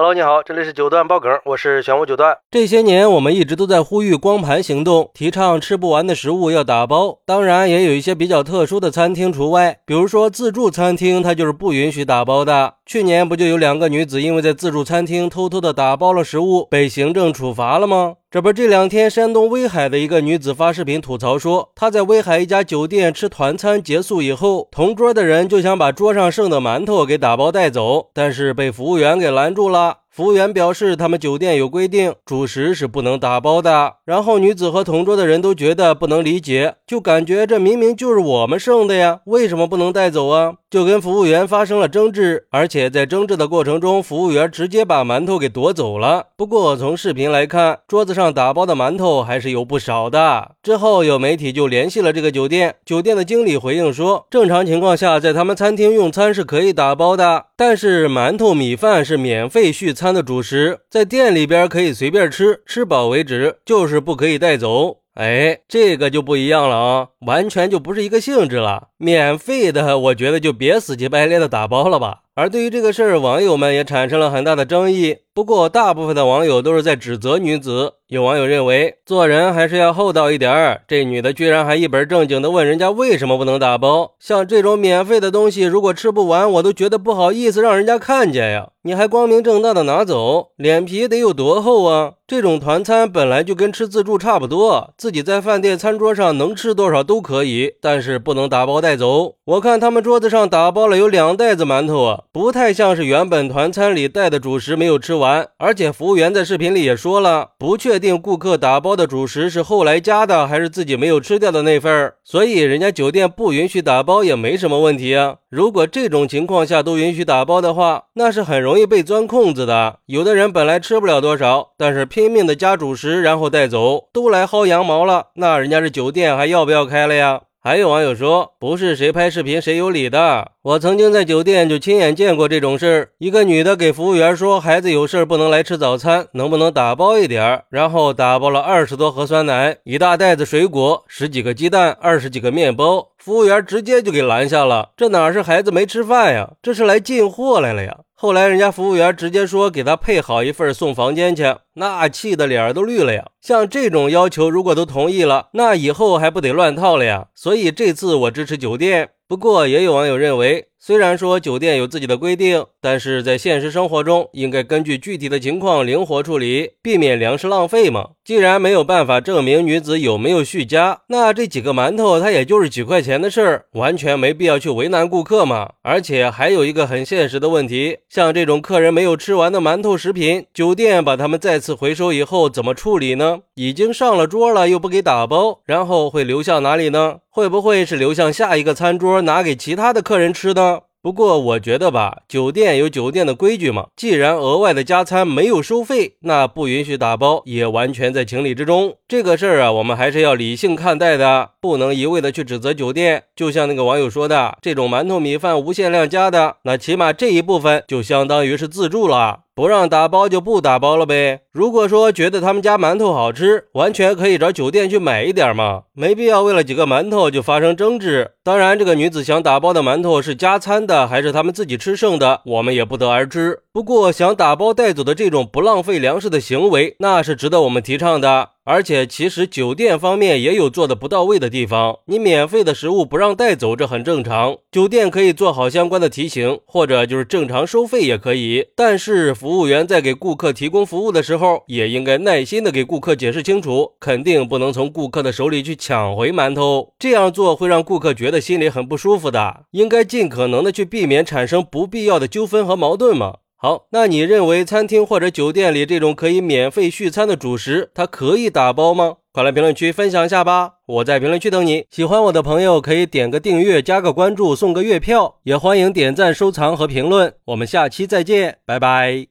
Hello，你好，这里是九段爆梗，我是玄武九段。这些年，我们一直都在呼吁光盘行动，提倡吃不完的食物要打包。当然，也有一些比较特殊的餐厅除外，比如说自助餐厅，它就是不允许打包的。去年不就有两个女子因为在自助餐厅偷偷的打包了食物，被行政处罚了吗？这不，这两天山东威海的一个女子发视频吐槽说，她在威海一家酒店吃团餐结束以后，同桌的人就想把桌上剩的馒头给打包带走，但是被服务员给拦住了。服务员表示，他们酒店有规定，主食是不能打包的。然后女子和同桌的人都觉得不能理解，就感觉这明明就是我们剩的呀，为什么不能带走啊？就跟服务员发生了争执，而且在争执的过程中，服务员直接把馒头给夺走了。不过从视频来看，桌子上打包的馒头还是有不少的。之后有媒体就联系了这个酒店，酒店的经理回应说，正常情况下在他们餐厅用餐是可以打包的，但是馒头、米饭是免费续餐。的主食在店里边可以随便吃，吃饱为止，就是不可以带走。哎，这个就不一样了啊，完全就不是一个性质了。免费的，我觉得就别死乞白赖的打包了吧。而对于这个事儿，网友们也产生了很大的争议。不过，大部分的网友都是在指责女子。有网友认为，做人还是要厚道一点儿。这女的居然还一本正经的问人家为什么不能打包。像这种免费的东西，如果吃不完，我都觉得不好意思让人家看见呀。你还光明正大的拿走，脸皮得有多厚啊？这种团餐本来就跟吃自助差不多，自己在饭店餐桌上能吃多少都可以，但是不能打包带走。我看他们桌子上打包了有两袋子馒头啊。不太像是原本团餐里带的主食没有吃完，而且服务员在视频里也说了，不确定顾客打包的主食是后来加的还是自己没有吃掉的那份儿，所以人家酒店不允许打包也没什么问题啊。如果这种情况下都允许打包的话，那是很容易被钻空子的。有的人本来吃不了多少，但是拼命的加主食然后带走，都来薅羊毛了，那人家这酒店还要不要开了呀？还有网友说，不是谁拍视频谁有理的。我曾经在酒店就亲眼见过这种事儿。一个女的给服务员说，孩子有事不能来吃早餐，能不能打包一点儿？然后打包了二十多盒酸奶，一大袋子水果，十几个鸡蛋，二十几个面包。服务员直接就给拦下了。这哪是孩子没吃饭呀？这是来进货来了呀！后来人家服务员直接说给他配好一份送房间去，那气的脸都绿了呀。像这种要求如果都同意了，那以后还不得乱套了呀？所以这次我支持酒店。不过也有网友认为，虽然说酒店有自己的规定，但是在现实生活中应该根据具体的情况灵活处理，避免粮食浪费嘛。既然没有办法证明女子有没有续加，那这几个馒头它也就是几块钱的事儿，完全没必要去为难顾客嘛。而且还有一个很现实的问题，像这种客人没有吃完的馒头食品，酒店把他们再次次回收以后怎么处理呢？已经上了桌了又不给打包，然后会流向哪里呢？会不会是流向下一个餐桌，拿给其他的客人吃呢？不过我觉得吧，酒店有酒店的规矩嘛。既然额外的加餐没有收费，那不允许打包也完全在情理之中。这个事儿啊，我们还是要理性看待的，不能一味的去指责酒店。就像那个网友说的，这种馒头米饭无限量加的，那起码这一部分就相当于是自助了。不让打包就不打包了呗。如果说觉得他们家馒头好吃，完全可以找酒店去买一点嘛，没必要为了几个馒头就发生争执。当然，这个女子想打包的馒头是加餐的还是他们自己吃剩的，我们也不得而知。不过，想打包带走的这种不浪费粮食的行为，那是值得我们提倡的。而且，其实酒店方面也有做的不到位的地方。你免费的食物不让带走，这很正常。酒店可以做好相关的提醒，或者就是正常收费也可以。但是，服务员在给顾客提供服务的时候，也应该耐心的给顾客解释清楚，肯定不能从顾客的手里去抢回馒头。这样做会让顾客觉得心里很不舒服的。应该尽可能的去避免产生不必要的纠纷和矛盾嘛。好，那你认为餐厅或者酒店里这种可以免费续餐的主食，它可以打包吗？快来评论区分享一下吧！我在评论区等你。喜欢我的朋友可以点个订阅、加个关注、送个月票，也欢迎点赞、收藏和评论。我们下期再见，拜拜。